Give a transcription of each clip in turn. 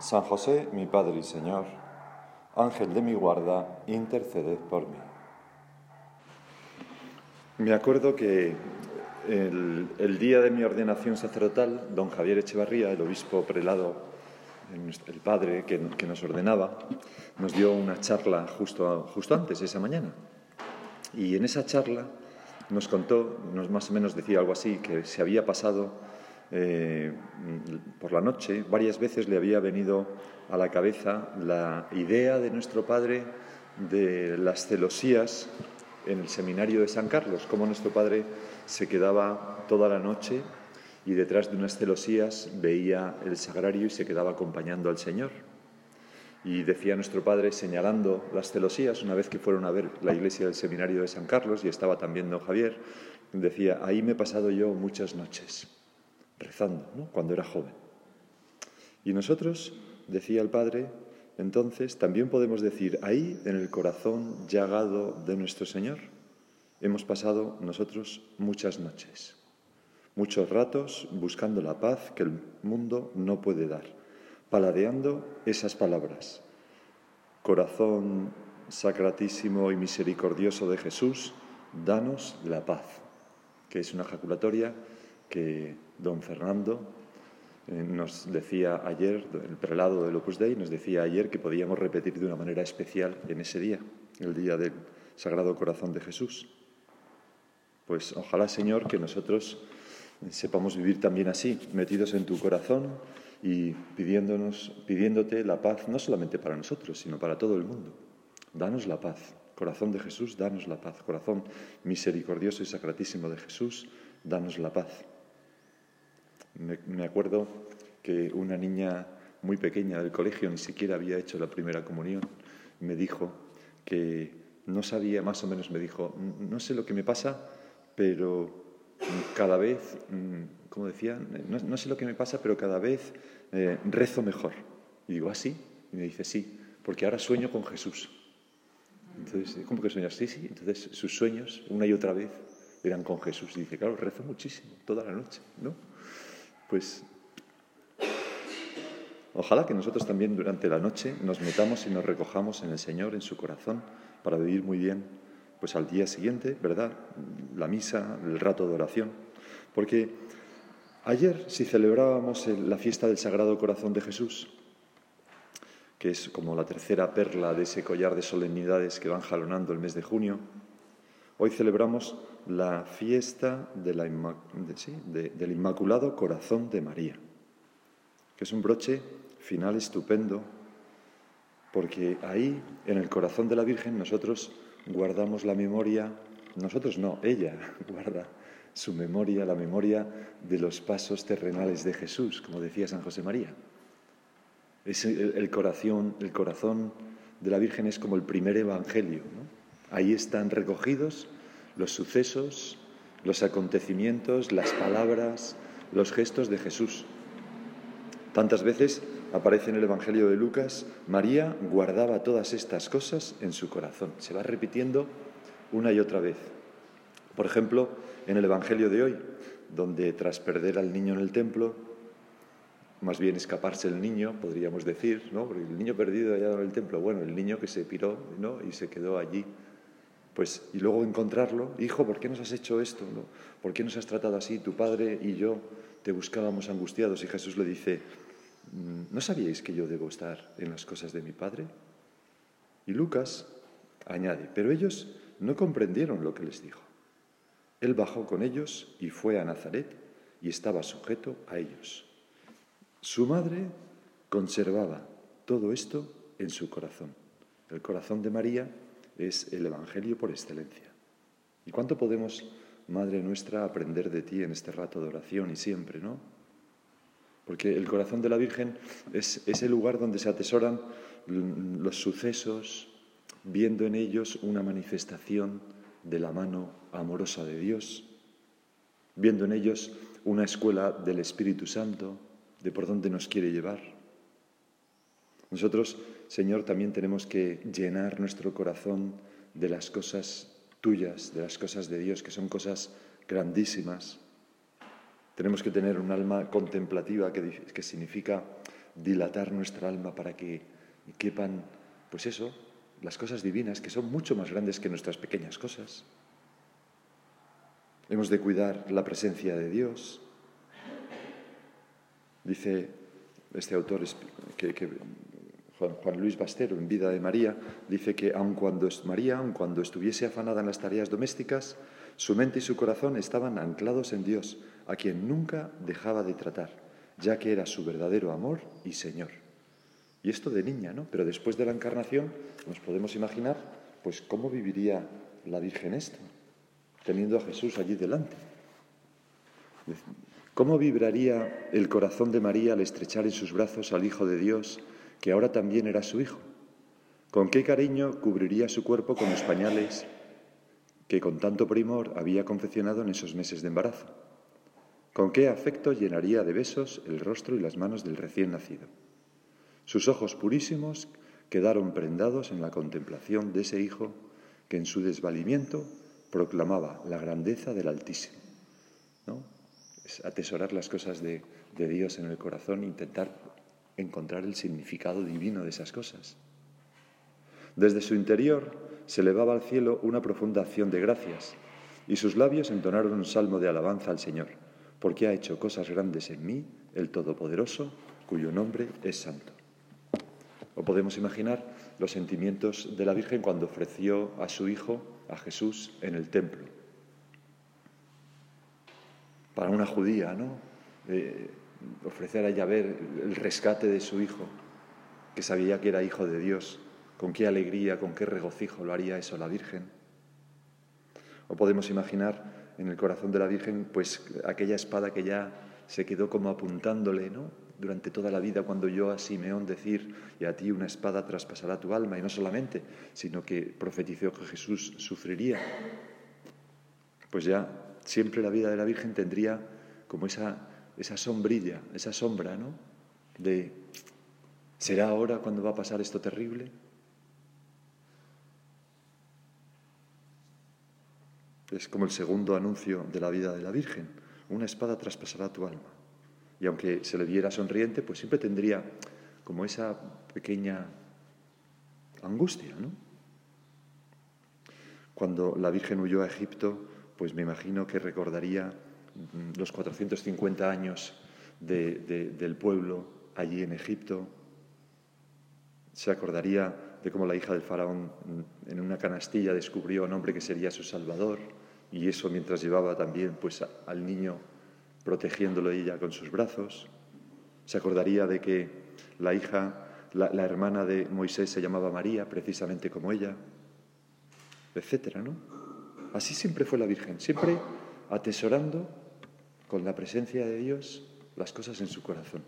San José, mi Padre y Señor, Ángel de mi guarda, interceded por mí. Me acuerdo que el, día de mi ordenación sacerdotal, don Javier Echevarría, el obispo prelado, el padre que, nos ordenaba, nos dio una charla justo, justo antes, esa mañana. Y en esa charla nos contó, nos más o menos decía algo así, que se había pasado eh, por la noche, varias veces le había venido a la cabeza la idea de nuestro padre de las celosías en el seminario de San Carlos, cómo nuestro padre se quedaba toda la noche y detrás de unas celosías veía el sagrario y se quedaba acompañando al Señor. Y decía nuestro padre, señalando las celosías, una vez que fueron a ver la iglesia del seminario de San Carlos, y estaba también don Javier, decía, ahí me he pasado yo muchas noches rezando, cuando era joven. Y nosotros, decía el Padre, entonces también podemos decir, ahí en el corazón llagado de nuestro Señor, hemos pasado nosotros muchas noches, muchos ratos buscando la paz que el mundo no puede dar, paladeando esas palabras. Corazón sacratísimo y misericordioso de Jesús, danos la paz, que es una ejaculatoria que don Fernando eh, nos decía ayer, el prelado del Opus Dei, nos decía ayer que podíamos repetir de una manera especial en ese día, el día del Sagrado Corazón de Jesús. Pues ojalá, Señor, que nosotros sepamos vivir también así, metidos en tu corazón y pidiéndonos, pidiéndote la paz, no solamente para nosotros, sino para todo el mundo. Danos la paz. Corazón de Jesús, danos la paz. Corazón misericordioso y sacratísimo de Jesús, danos la paz. Me, acuerdo que una niña muy pequeña del colegio, ni siquiera había hecho la primera comunión, me dijo que no sabía, más o menos me dijo, no sé lo que me pasa, pero cada vez, mm, como decía, no, sé lo que me pasa, pero cada vez eh, rezo mejor. Y digo, ¿ah, sí? Y me dice, sí, porque ahora sueño con Jesús. Entonces, ¿cómo que sueñas? Sí, sí. Entonces, sus sueños, una y otra vez, eran con Jesús. Y dice, claro, rezo muchísimo, toda la noche, ¿no? Pues ojalá que nosotros también durante la noche nos metamos y nos recojamos en el Señor, en su corazón, para vivir muy bien, pues al día siguiente, ¿verdad? La misa, el rato de oración. Porque ayer, si celebrábamos la fiesta del Sagrado Corazón de Jesús, que es como la tercera perla de ese collar de solemnidades que van jalonando el mes de junio, hoy celebramos la fiesta del Inmaculado Corazón de María, que es un broche final estupendo, porque ahí, en el corazón de la Virgen, nosotros guardamos la memoria, nosotros no, ella guarda su memoria, la memoria de los pasos terrenales de Jesús, como decía San José María. Es el, corazón, el corazón de la Virgen es como el primer evangelio. Ahí están recogidos los sucesos, los acontecimientos, las palabras, los gestos de Jesús. Tantas veces aparece en el Evangelio de Lucas, María guardaba todas estas cosas en su corazón. Se va repitiendo una y otra vez. Por ejemplo, en el Evangelio de hoy, donde tras perder al niño en el templo, más bien escaparse el niño, podríamos decir, ¿no? Porque el niño perdido allá en el templo, bueno, el niño que se piró ¿no? y se quedó allí pues, y luego encontrarlo, hijo, ¿por qué nos has hecho esto? ¿Por qué nos has tratado así? Tu padre y yo te buscábamos angustiados y Jesús le dice, mm, ¿no sabíais que yo debo estar en las cosas de mi padre? Y Lucas añade, pero ellos no comprendieron lo que les dijo. Él bajó con ellos y fue a Nazaret y estaba sujeto a ellos. Su madre conservaba todo esto en su corazón. El corazón de María es el Evangelio por excelencia. ¿Y cuánto podemos, Madre nuestra, aprender de ti en este rato de oración y siempre, ¿no? porque el corazón de la Virgen es ese lugar donde se atesoran los sucesos, viendo en ellos una manifestación de la mano amorosa de Dios, viendo en ellos una escuela del Espíritu Santo, de por dónde nos quiere llevar. Nosotros, Señor, también tenemos que llenar nuestro corazón de las cosas tuyas, de las cosas de Dios, que son cosas grandísimas. Tenemos que tener un alma contemplativa que, que significa dilatar nuestra alma para que quepan, pues eso, las cosas divinas, que son mucho más grandes que nuestras pequeñas cosas. Hemos de cuidar la presencia de Dios. Dice este autor que, Juan, Luis Bastero, en Vida de María, dice que aun cuando María, aun cuando estuviese afanada en las tareas domésticas, su mente y su corazón estaban anclados en Dios, a quien nunca dejaba de tratar, ya que era su verdadero amor y Señor. Y esto de niña, ¿no? Pero después de la encarnación nos podemos imaginar, pues, cómo viviría la Virgen esto, teniendo a Jesús allí delante. ¿Cómo vibraría el corazón de María al estrechar en sus brazos al Hijo de Dios, que ahora también era su Hijo? ¿Con qué cariño cubriría su cuerpo con los pañales que con tanto primor había confeccionado en esos meses de embarazo? ¿Con qué afecto llenaría de besos el rostro y las manos del recién nacido? Sus ojos purísimos quedaron prendados en la contemplación de ese Hijo que en su desvalimiento proclamaba la grandeza del Altísimo. ¿no? Es atesorar las cosas de, Dios en el corazón, intentar encontrar el significado divino de esas cosas. Desde su interior se elevaba al cielo una profunda acción de gracias y sus labios entonaron un salmo de alabanza al Señor, porque ha hecho cosas grandes en mí, el Todopoderoso, cuyo nombre es santo. O podemos imaginar los sentimientos de la Virgen cuando ofreció a su Hijo, a Jesús, en el templo. Para una judía, ¿no? Eh, ofrecer a Yahvé el rescate de su Hijo, que sabía que era Hijo de Dios. Con qué alegría, con qué regocijo lo haría eso la Virgen. O podemos imaginar en el corazón de la Virgen, pues aquella espada que ya se quedó como apuntándole, ¿no? durante toda la vida cuando yo a Simeón decir, y a ti una espada traspasará tu alma, y no solamente, sino que profetizó que Jesús sufriría, pues ya siempre la vida de la Virgen tendría como esa, esa sombrilla, esa sombra, ¿no? De, ¿será ahora cuando va a pasar esto terrible? Es como el segundo anuncio de la vida de la Virgen, una espada traspasará tu alma. Y aunque se le viera sonriente, pues siempre tendría como esa pequeña angustia, ¿no? Cuando la Virgen huyó a Egipto, pues me imagino que recordaría los 450 años del pueblo allí en Egipto. Se acordaría de cómo la hija del faraón mm, en una canastilla descubrió a un hombre que sería su salvador y eso mientras llevaba también pues al niño protegiéndolo ella con sus brazos. Se acordaría de que la hija, la, hermana de Moisés se llamaba María, precisamente como ella, etcétera, ¿no? Así siempre fue la Virgen, siempre atesorando con la presencia de Dios las cosas en su corazón.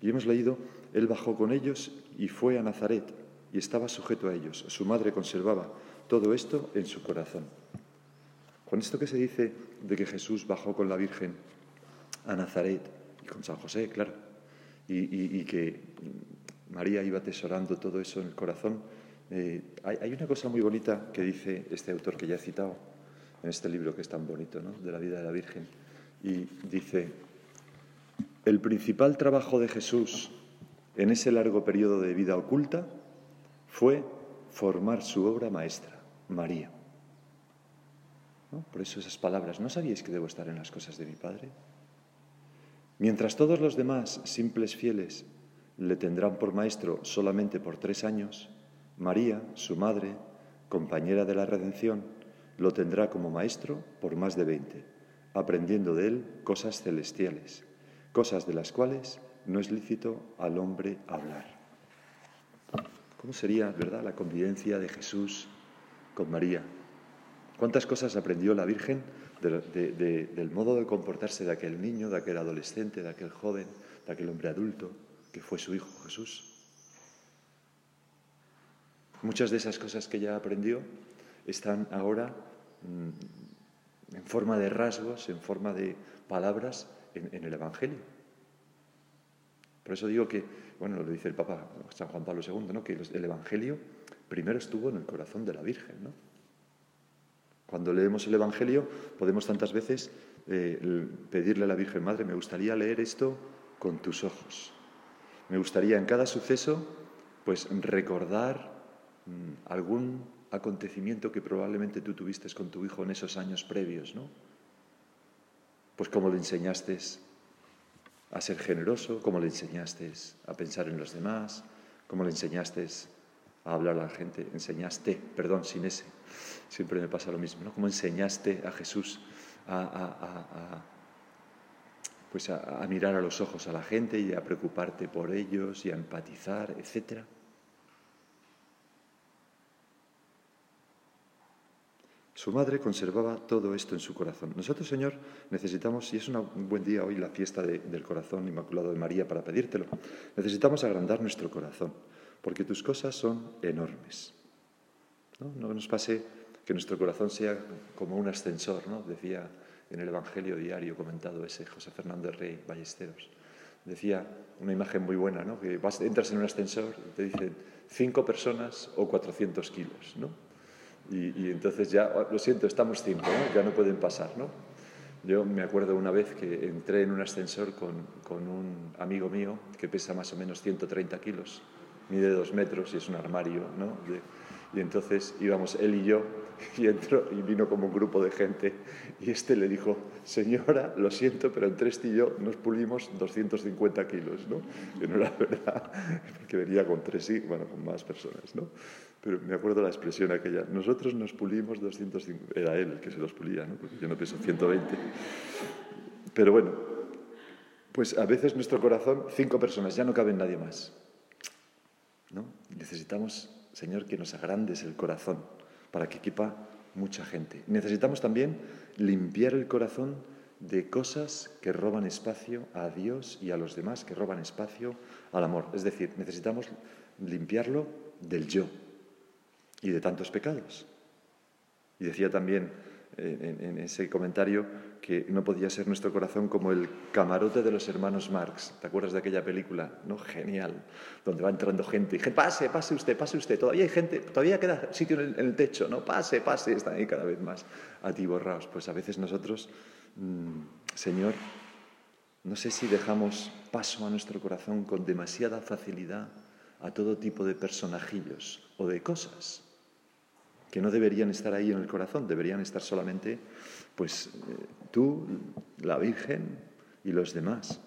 Y hemos leído, Él bajó con ellos y fue a Nazaret y estaba sujeto a ellos. Su madre conservaba todo esto en su corazón. Con esto que se dice de que Jesús bajó con la Virgen a Nazaret y con San José, claro, y, que María iba atesorando todo eso en el corazón, eh, hay, una cosa muy bonita que dice este autor que ya he citado en este libro que es tan bonito, ¿no? de la vida de la Virgen, y dice, el principal trabajo de Jesús en ese largo periodo de vida oculta fue formar su obra maestra, María. Por eso esas palabras, ¿no sabíais que debo estar en las cosas de mi Padre? Mientras todos los demás, simples fieles, le tendrán por maestro solamente por tres años, María, su madre, compañera de la redención, lo tendrá como maestro por más de veinte, aprendiendo de él cosas celestiales, cosas de las cuales no es lícito al hombre hablar. ¿Cómo sería, verdad, la convivencia de Jesús con María? ¿Cuántas cosas aprendió la Virgen del modo de comportarse de aquel niño, de aquel adolescente, de aquel joven, de aquel hombre adulto que fue su Hijo Jesús. Muchas de esas cosas que ya aprendió están ahora mm, en forma de rasgos, en forma de palabras en, el Evangelio. Por eso digo que, bueno, lo dice el Papa San Juan Pablo II, ¿no? que el Evangelio primero estuvo en el corazón de la Virgen. ¿no? Cuando leemos el Evangelio podemos tantas veces eh, pedirle a la Virgen Madre, me gustaría leer esto con tus ojos. Me gustaría en cada suceso pues recordar mm, algún acontecimiento que probablemente tú tuviste con tu hijo en esos años previos, ¿no? Pues cómo le enseñaste a ser generoso, cómo le enseñaste a pensar en los demás, cómo le enseñaste a hablar a la gente, enseñaste, perdón, sin ese, siempre me pasa lo mismo, ¿no? Cómo enseñaste a Jesús a, pues a, mirar a los ojos a la gente y a preocuparte por ellos y a empatizar, etcétera. Su madre conservaba todo esto en su corazón. Nosotros, Señor, necesitamos, y es un buen día hoy la fiesta del corazón inmaculado de María para pedírtelo, necesitamos agrandar nuestro corazón, porque tus cosas son enormes. No, no nos pase que nuestro corazón sea como un ascensor, ¿no? decía en el Evangelio diario comentado ese José Fernando Rey Ballesteros. Decía una imagen muy buena, ¿no? que vas, entras en un ascensor y te dicen cinco personas o 400 kilos. ¿no? Y, entonces ya, oh, lo siento, estamos cinco, ya no pueden pasar. ¿no? Yo me acuerdo una vez que entré en un ascensor con, con, un amigo mío que pesa más o menos 130 kilos, mide dos metros y es un armario. ¿no? y entonces íbamos él y yo y entró y vino como un grupo de gente y este le dijo, señora, lo siento, pero entre este y yo nos pulimos 250 kilos, ¿no? Que no era verdad, porque venía con tres y, bueno, con más personas, ¿no? Pero me acuerdo la expresión aquella, nosotros nos pulimos 250, era él que se los pulía, ¿no? Porque yo no peso 120. Pero bueno, pues a veces nuestro corazón, cinco personas, ya no caben nadie más, ¿no? Necesitamos, Señor, que nos agrandes el corazón para que equipa mucha gente. Necesitamos también limpiar el corazón de cosas que roban espacio a Dios y a los demás, que roban espacio al amor. Es decir, necesitamos limpiarlo del yo y de tantos pecados. Y decía también en, ese comentario que no podía ser nuestro corazón como el camarote de los hermanos Marx. ¿Te acuerdas de aquella película? ¿No? Genial. Donde va entrando gente y dice, pase, pase usted, pase usted. Todavía hay gente, todavía queda sitio en el, techo, ¿no? Pase, pase. Están ahí cada vez más atiborrados. Pues a veces nosotros, mm, Señor, no sé si dejamos paso a nuestro corazón con demasiada facilidad a todo tipo de personajillos o de cosas que no deberían estar ahí en el corazón, deberían estar solamente, pues, eh, tú, la Virgen y los demás,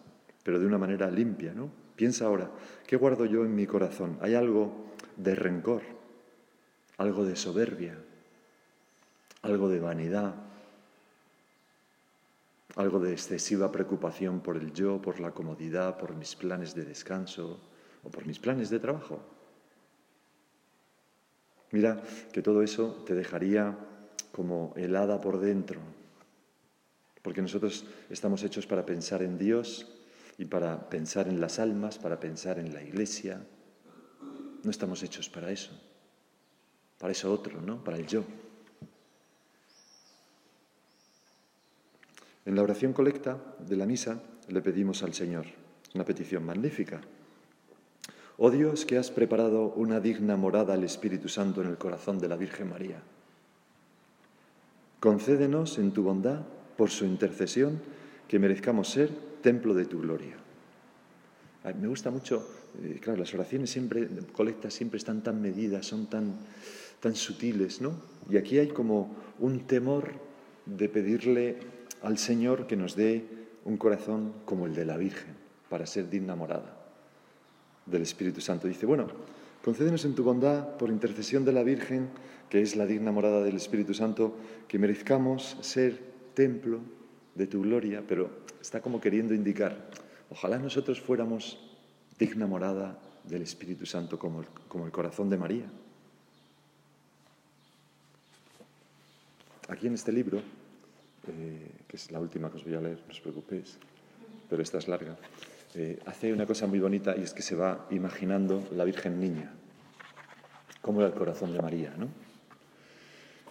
pero de una manera limpia, ¿no? Piensa ahora, ¿qué guardo yo en mi corazón? ¿Hay algo de rencor? ¿Algo de soberbia? ¿Algo de vanidad? ¿Algo de excesiva preocupación por el yo, por la comodidad, por mis planes de descanso o por mis planes de trabajo? Mira que todo eso te dejaría como helada por dentro, porque nosotros estamos hechos para pensar en Dios y para pensar en las almas, para pensar en la iglesia. No estamos hechos para eso, para eso otro, ¿no? Para el yo. En la oración colecta de la misa le pedimos al Señor una petición magnífica. Oh Dios, que has preparado una digna morada al Espíritu Santo en el corazón de la Virgen María. Concédenos en tu bondad, por su intercesión, que merezcamos ser templo de tu gloria. Me gusta mucho, eh, claro, las oraciones siempre, colectas siempre están tan medidas, son tan, tan sutiles, ¿no? Y aquí hay como un temor de pedirle al Señor que nos dé un corazón como el de la Virgen, para ser digna morada del Espíritu Santo. Dice, bueno, concédenos en tu bondad, por intercesión de la Virgen, que es la digna morada del Espíritu Santo, que merezcamos ser templo de tu gloria, pero está como queriendo indicar, ojalá nosotros fuéramos digna morada del Espíritu Santo como el, como el corazón de María. Aquí en este libro eh, que es la última que os voy a leer, no os preocupéis, pero esta es larga, eh, hace una cosa muy bonita y es que se va imaginando la Virgen Niña, como era el corazón de María. ¿no?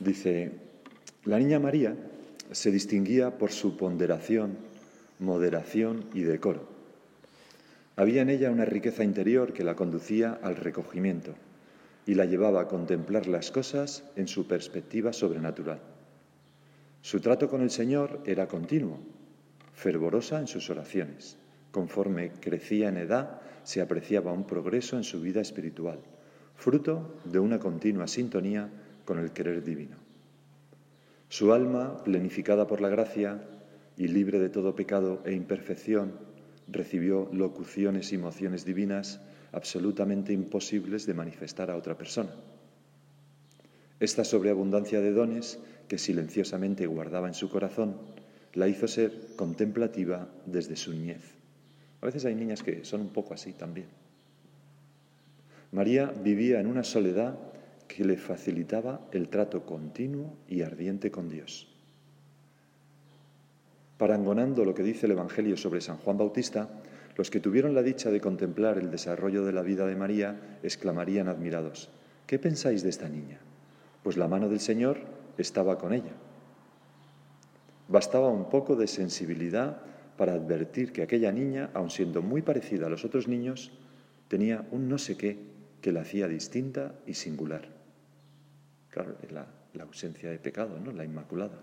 Dice, la niña María se distinguía por su ponderación, moderación y decoro. Había en ella una riqueza interior que la conducía al recogimiento y la llevaba a contemplar las cosas en su perspectiva sobrenatural. Su trato con el Señor era continuo, fervorosa en sus oraciones. Conforme crecía en edad, se apreciaba un progreso en su vida espiritual, fruto de una continua sintonía con el querer divino. Su alma, plenificada por la gracia y libre de todo pecado e imperfección, recibió locuciones y emociones divinas absolutamente imposibles de manifestar a otra persona. Esta sobreabundancia de dones que silenciosamente guardaba en su corazón la hizo ser contemplativa desde su niñez. A veces hay niñas que son un poco así también. María vivía en una soledad que le facilitaba el trato continuo y ardiente con Dios. Parangonando lo que dice el Evangelio sobre San Juan Bautista, los que tuvieron la dicha de contemplar el desarrollo de la vida de María exclamarían admirados, ¿qué pensáis de esta niña? Pues la mano del Señor estaba con ella. Bastaba un poco de sensibilidad para advertir que aquella niña, aun siendo muy parecida a los otros niños, tenía un no sé qué que la hacía distinta y singular. Claro, la, la ausencia de pecado, ¿no? La Inmaculada.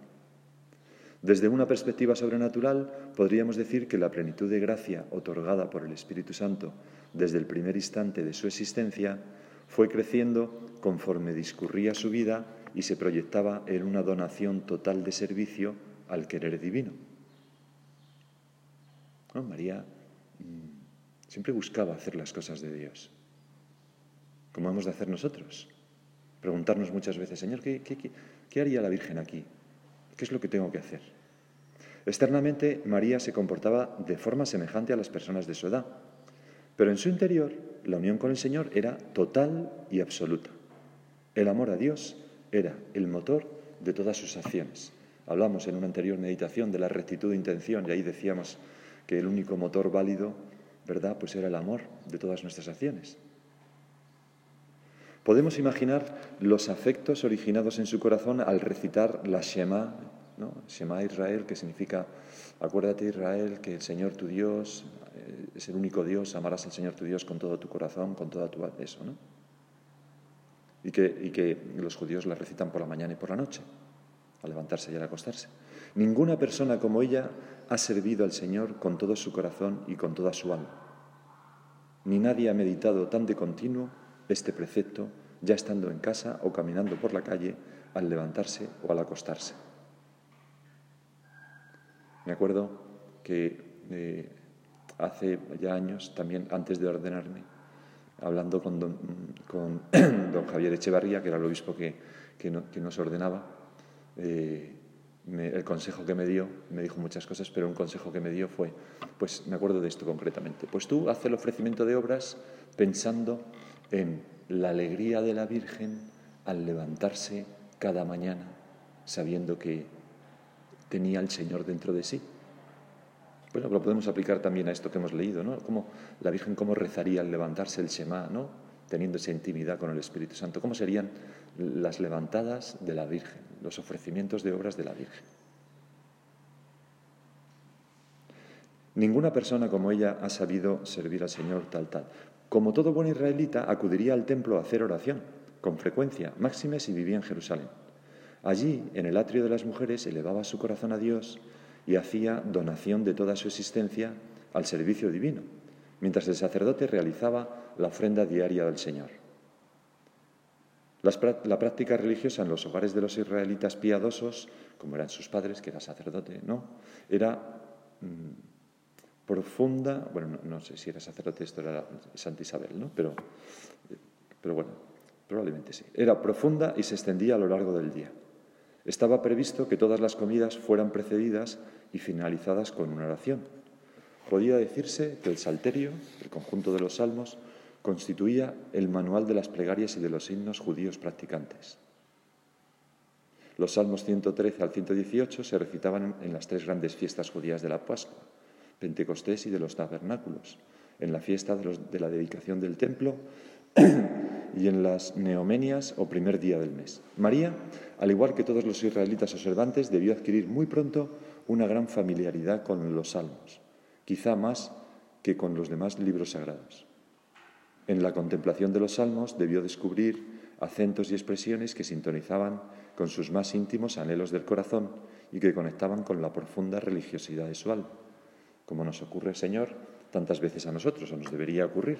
Desde una perspectiva sobrenatural, podríamos decir que la plenitud de gracia otorgada por el Espíritu Santo desde el primer instante de su existencia fue creciendo conforme discurría su vida y se proyectaba en una donación total de servicio al querer divino. María mm, siempre buscaba hacer las cosas de Dios, como hemos de hacer nosotros. Preguntarnos muchas veces, Señor, ¿qué, qué haría la Virgen aquí? ¿Qué es lo que tengo que hacer? Externamente, María se comportaba de forma semejante a las personas de su edad, pero en su interior la unión con el Señor era total y absoluta. El amor a Dios era el motor de todas sus acciones. Hablamos en una anterior meditación de la rectitud de intención y ahí decíamos que el único motor válido, ¿verdad? Pues era el amor de todas nuestras acciones. Podemos imaginar los afectos originados en su corazón al recitar la Shema, ¿no? Shema Israel, que significa, acuérdate Israel, que el Señor tu Dios eh, es el único Dios, amarás al Señor tu Dios con todo tu corazón, con toda tu eso, ¿no? Y que, y que los judíos la recitan por la mañana y por la noche, al levantarse y al acostarse. Ninguna persona como ella ha servido al Señor con todo su corazón y con toda su alma. Ni nadie ha meditado tan de continuo este precepto ya estando en casa o caminando por la calle al levantarse o al acostarse. Me acuerdo que eh, hace ya años, también antes de ordenarme, hablando con don, Javier Echevarría, que era el obispo que, nos ordenaba, eh, el consejo que me dio, me dijo muchas cosas, pero un consejo que me dio fue, pues me acuerdo de esto concretamente, pues tú haz el ofrecimiento de obras pensando en la alegría de la Virgen al levantarse cada mañana sabiendo que tenía al Señor dentro de sí. Bueno, lo podemos aplicar también a esto que hemos leído, ¿no? Como la Virgen cómo rezaría al levantarse el Shema, ¿no? Teniendo esa intimidad con el Espíritu Santo. ¿Cómo serían las levantadas de la Virgen, los ofrecimientos de obras de la Virgen? Ninguna persona como ella ha sabido servir al Señor tal tal. Como todo buen israelita, acudiría al templo a hacer oración, con frecuencia, máxime si vivía en Jerusalén. Allí, en el atrio de las mujeres, elevaba su corazón a Dios y hacía donación de toda su existencia al servicio divino, mientras el sacerdote realizaba la ofrenda diaria del Señor. La práctica religiosa en los hogares de los israelitas piadosos, como eran sus padres, que era sacerdote, ¿no? Era mm, profunda, bueno, no, sé si era sacerdote, esto era Santa Isabel, ¿no? Pero, pero bueno, probablemente sí. Era profunda y se extendía a lo largo del día. Estaba previsto que todas las comidas fueran precedidas y finalizadas con una oración. Podía decirse que el salterio, el conjunto de los salmos, constituía el manual de las plegarias y de los himnos judíos practicantes. Los salmos 113 al 118 se recitaban en las tres grandes fiestas judías de la Pascua, Pentecostés y de los tabernáculos, en la fiesta de, la dedicación del templo y en las neomenias o primer día del mes. María, al igual que todos los israelitas observantes, debió adquirir muy pronto una gran familiaridad con los salmos, quizá más que con los demás libros sagrados. En la contemplación de los salmos debió descubrir acentos y expresiones que sintonizaban con sus más íntimos anhelos del corazón y que conectaban con la profunda religiosidad de su alma. Como nos ocurre, Señor, tantas veces a nosotros, o nos debería ocurrir,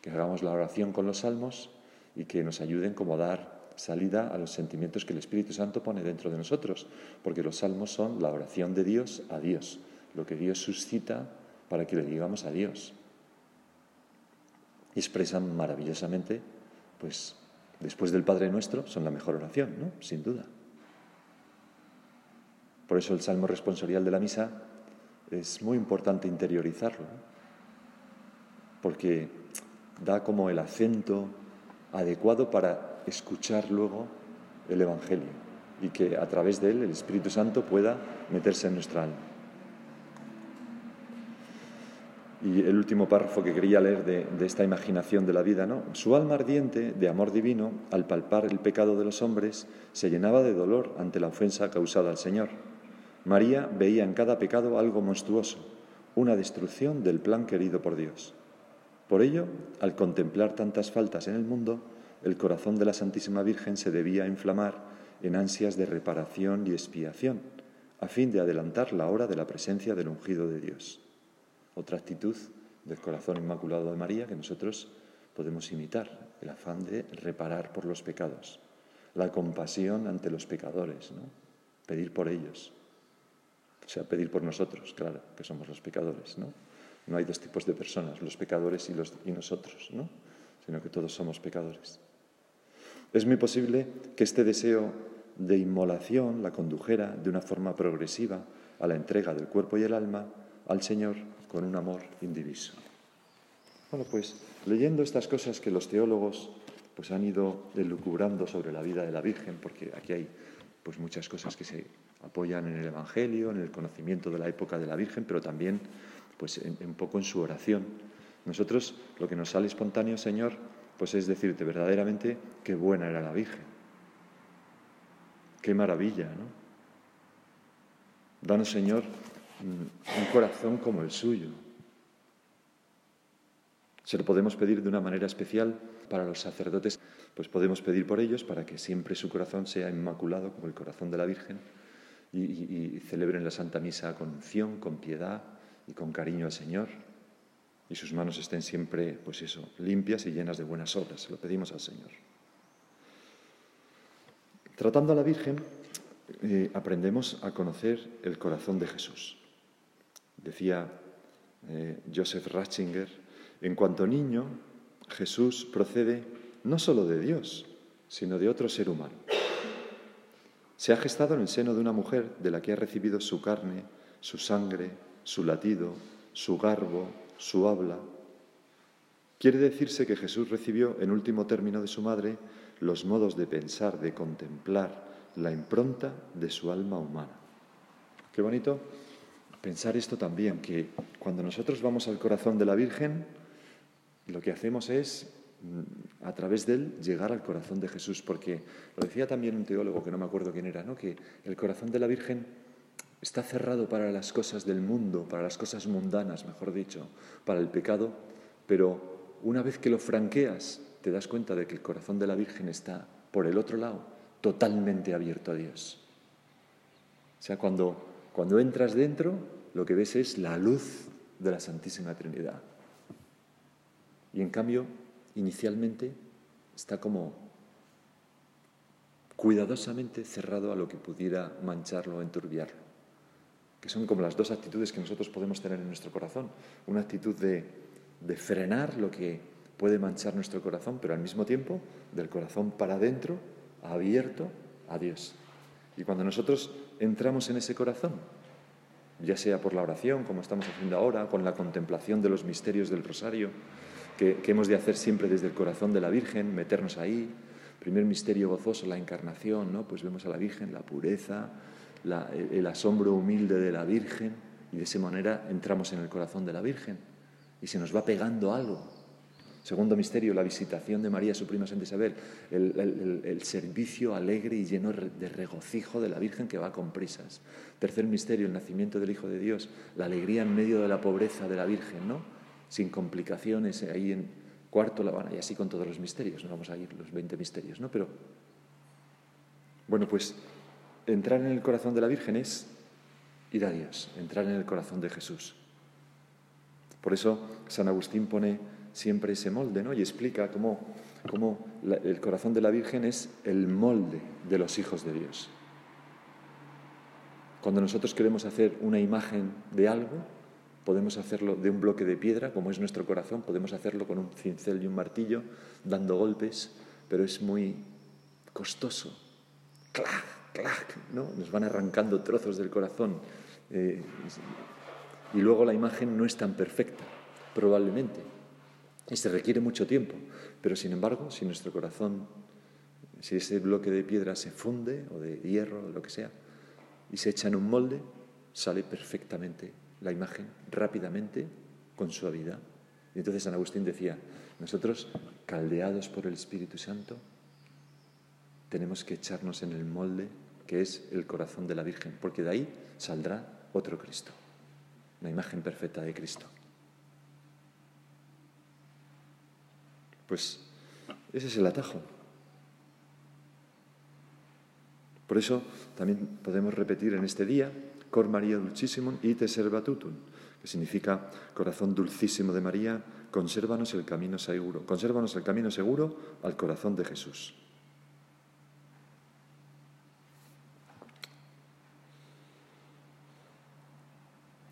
que hagamos la oración con los salmos y que nos ayuden como a dar salida a los sentimientos que el Espíritu Santo pone dentro de nosotros, porque los salmos son la oración de Dios a Dios, lo que Dios suscita para que le digamos a Dios. Expresan maravillosamente, pues después del Padre Nuestro, son la mejor oración, ¿no? Sin duda. Por eso el salmo responsorial de la misa es muy importante interiorizarlo, porque da como el acento adecuado para escuchar luego el Evangelio y que a través de él el Espíritu Santo pueda meterse en nuestra alma. Y el último párrafo que quería leer de, esta imaginación de la vida, ¿no? Su alma ardiente de amor divino, al palpar el pecado de los hombres, se llenaba de dolor ante la ofensa causada al Señor. María veía en cada pecado algo monstruoso, una destrucción del plan querido por Dios. Por ello, al contemplar tantas faltas en el mundo, el corazón de la Santísima Virgen se debía inflamar en ansias de reparación y expiación, a fin de adelantar la hora de la presencia del ungido de Dios otra actitud del corazón inmaculado de María que nosotros podemos imitar, el afán de reparar por los pecados, la compasión ante los pecadores, pedir por ellos, o sea, pedir por nosotros, claro, que somos los pecadores, ¿no? No hay dos tipos de personas, los pecadores y, y nosotros, ¿no? sino que todos somos pecadores. Es muy posible que este deseo de inmolación la condujera de una forma progresiva a la entrega del cuerpo y el alma al Señor con un amor indiviso. Bueno, pues leyendo estas cosas que los teólogos pues han ido elucubrando sobre la vida de la Virgen, porque aquí hay pues muchas cosas que se apoyan en el Evangelio, en el conocimiento de la época de la Virgen, pero también pues un poco en su oración. Nosotros lo que nos sale espontáneo, Señor, pues es decirte verdaderamente qué buena era la Virgen. Qué maravilla, ¿no? Danos, Señor, un corazón como el suyo. Se lo podemos pedir de una manera especial para los sacerdotes, pues podemos pedir por ellos para que siempre su corazón sea inmaculado como el corazón de la Virgen y, celebren la Santa Misa con unción, con piedad y con cariño al Señor y sus manos estén siempre, pues eso, limpias y llenas de buenas obras. Lo pedimos al Señor. Tratando a la Virgen, eh, aprendemos a conocer el corazón de Jesús. Decía eh, Joseph Ratzinger, en cuanto niño, Jesús procede no solo de Dios, sino de otro ser humano. Se ha gestado en el seno de una mujer de la que ha recibido su carne, su sangre, su latido, su garbo, su habla. Quiere decirse que Jesús recibió en último término de su madre los modos de pensar, de contemplar, la impronta de su alma humana. Qué bonito pensar esto también, que cuando nosotros vamos al corazón de la Virgen, lo que hacemos es, mm, a través de él, llegar al corazón de Jesús, porque lo decía también un teólogo que no me acuerdo quién era, ¿no? que el corazón de la Virgen está cerrado para las cosas del mundo, para las cosas mundanas, mejor dicho, para el pecado, pero una vez que lo franqueas, te das cuenta de que el corazón de la Virgen está por el otro lado, totalmente abierto a Dios. O sea, cuando cuando entras dentro, lo que ves es la luz de la Santísima Trinidad. Y en cambio, inicialmente está como cuidadosamente cerrado a lo que pudiera mancharlo o enturbiarlo. Que son como las dos actitudes que nosotros podemos tener en nuestro corazón. Una actitud de, frenar lo que puede manchar nuestro corazón, pero al mismo tiempo del corazón para adentro, abierto a Dios. Y cuando nosotros entramos en ese corazón, ya sea por la oración, como estamos haciendo ahora, con la contemplación de los misterios del rosario, que, hemos de hacer siempre desde el corazón de la Virgen, meternos ahí, Primer misterio gozoso, la encarnación, ¿no? Pues vemos a la Virgen, la pureza, el asombro humilde de la Virgen y de esa manera entramos en el corazón de la Virgen y se nos va pegando algo. Segundo misterio, la visitación de María, su prima Santa Isabel, el, servicio alegre y lleno de regocijo de la Virgen que va con prisas. Tercer misterio, el nacimiento del Hijo de Dios, la alegría en medio de la pobreza de la Virgen, ¿no? Sin complicaciones, ahí en cuarto la van y así con todos los misterios, no vamos a ir los 20 misterios, ¿no? Pero, bueno, pues entrar en el corazón de la Virgen es ir a Dios, entrar en el corazón de Jesús. Por eso San Agustín pone siempre ese molde, ¿no? Y explica cómo, el corazón de la Virgen es el molde de los hijos de Dios. Cuando nosotros queremos hacer una imagen de algo, podemos hacerlo de un bloque de piedra, como es nuestro corazón, podemos hacerlo con un cincel y un martillo, dando golpes, pero es muy costoso. ¡Clac! ¡Clac! ¿no? Nos van arrancando trozos del corazón. Eh, y luego la imagen no es tan perfecta, probablemente. Y se requiere mucho tiempo. Pero sin embargo, si nuestro corazón, si ese bloque de piedra se funde, o de hierro, o lo que sea, y se echa en un molde, sale perfectamente la imagen, rápidamente, con suavidad. Y entonces San Agustín decía, nosotros, caldeados por el Espíritu Santo, tenemos que echarnos en el molde que es el corazón de la Virgen, porque de ahí saldrá otro Cristo, la imagen perfecta de Cristo. Pues ese es el atajo. Por eso también podemos repetir en este día, Cor María Dulcissimum ite tutum, que significa corazón dulcísimo de María, consérvanos el camino seguro, consérvanos el camino seguro al corazón de Jesús.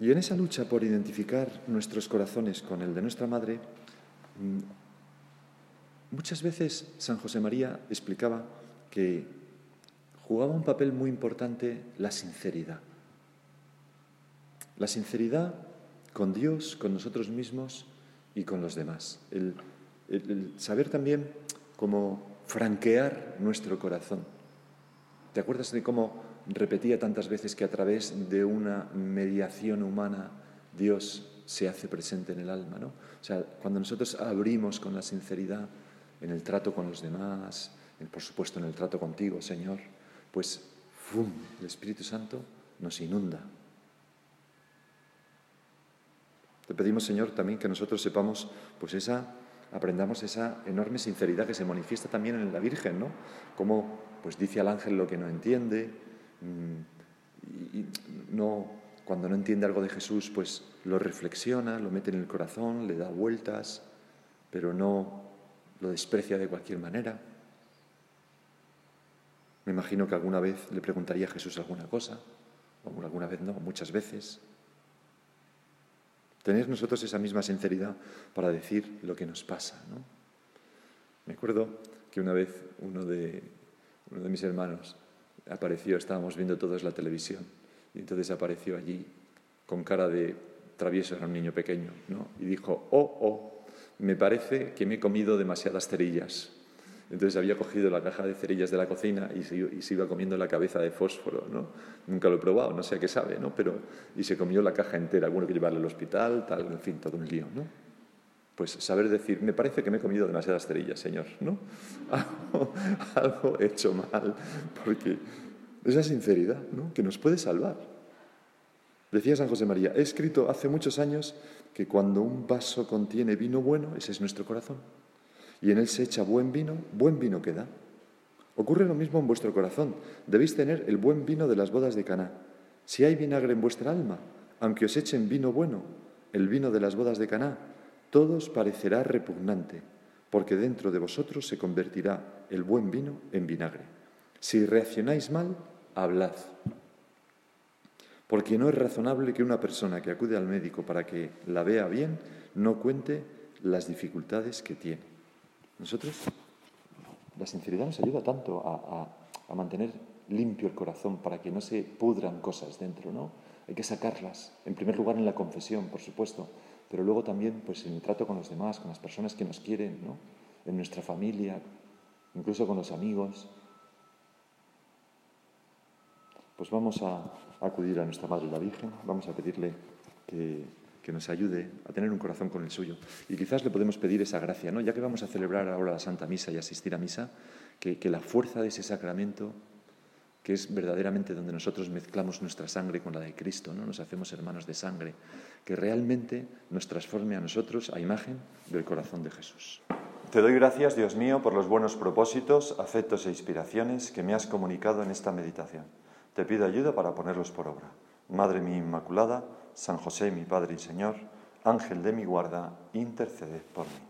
Y en esa lucha por identificar nuestros corazones con el de nuestra Madre, mm, Muchas veces San José María explicaba que jugaba un papel muy importante la sinceridad. La sinceridad con Dios, con nosotros mismos y con los demás. El, saber también cómo franquear nuestro corazón. ¿Te acuerdas de cómo repetía tantas veces que a través de una mediación humana Dios se hace presente en el alma? ¿no? O sea, cuando nosotros abrimos con la sinceridad, en el trato con los demás, por supuesto en el trato contigo, Señor, pues ¡fum! el Espíritu Santo nos inunda. Te pedimos, Señor, también que nosotros sepamos, pues esa, aprendamos esa enorme sinceridad que se manifiesta también en la Virgen, ¿no? Como, pues dice al ángel lo que no entiende, mm, y no, cuando no entiende algo de Jesús, pues lo reflexiona, lo mete en el corazón, le da vueltas, pero no lo desprecia de cualquier manera. Me imagino que alguna vez le preguntaría a Jesús alguna cosa, o alguna vez no, muchas veces. Tener nosotros esa misma sinceridad para decir lo que nos pasa. ¿no? Me acuerdo que una vez uno de, uno de mis hermanos apareció, estábamos viendo todos la televisión, y entonces apareció allí con cara de travieso, era un niño pequeño, ¿no? y dijo, oh, oh, me parece que me he comido demasiadas cerillas. Entonces había cogido la caja de cerillas de la cocina y se, iba comiendo la cabeza de fósforo, ¿no? Nunca lo he probado, no sé qué sabe, ¿no? Pero, y se comió la caja entera, alguno que llevarle al hospital, tal, en fin, todo un lío, ¿no? Pues saber decir, me parece que me he comido demasiadas cerillas, Señor, ¿no? Algo, algo hecho mal, porque esa sinceridad, ¿no? Que nos puede salvar. Decía San José María, he escrito hace muchos años que cuando un vaso contiene vino bueno, ese es nuestro corazón, y en él se echa buen vino, buen vino queda. Ocurre lo mismo en vuestro corazón. Debéis tener el buen vino de las bodas de Caná. Si hay vinagre en vuestra alma, aunque os echen vino bueno, el vino de las bodas de Caná, todos parecerá repugnante, porque dentro de vosotros se convertirá el buen vino en vinagre. Si reaccionáis mal, hablad. Porque no es razonable que una persona que acude al médico para que la vea bien no cuente las dificultades que tiene. Nosotros, la sinceridad nos ayuda tanto a, mantener limpio el corazón para que no se pudran cosas dentro, ¿no? Hay que sacarlas, en primer lugar en la confesión, por supuesto, pero luego también pues, en el trato con los demás, con las personas que nos quieren, ¿no? en nuestra familia. incluso con los amigos, pues vamos a acudir a nuestra Madre la Virgen, vamos a pedirle que, nos ayude a tener un corazón con el suyo. Y quizás le podemos pedir esa gracia, ¿no? ya que vamos a celebrar ahora la Santa Misa y asistir a misa, que, que la fuerza de ese sacramento que es verdaderamente donde nosotros mezclamos nuestra sangre con la de Cristo, ¿no? nos hacemos hermanos de sangre, que realmente nos transforme a nosotros a imagen del corazón de Jesús. Te doy gracias, Dios mío, por los buenos propósitos, afectos e inspiraciones que me has comunicado en esta meditación. Te pido ayuda para ponerlos por obra. Madre mía Inmaculada, San José, mi Padre y Señor, Ángel de mi guarda, intercede por mí.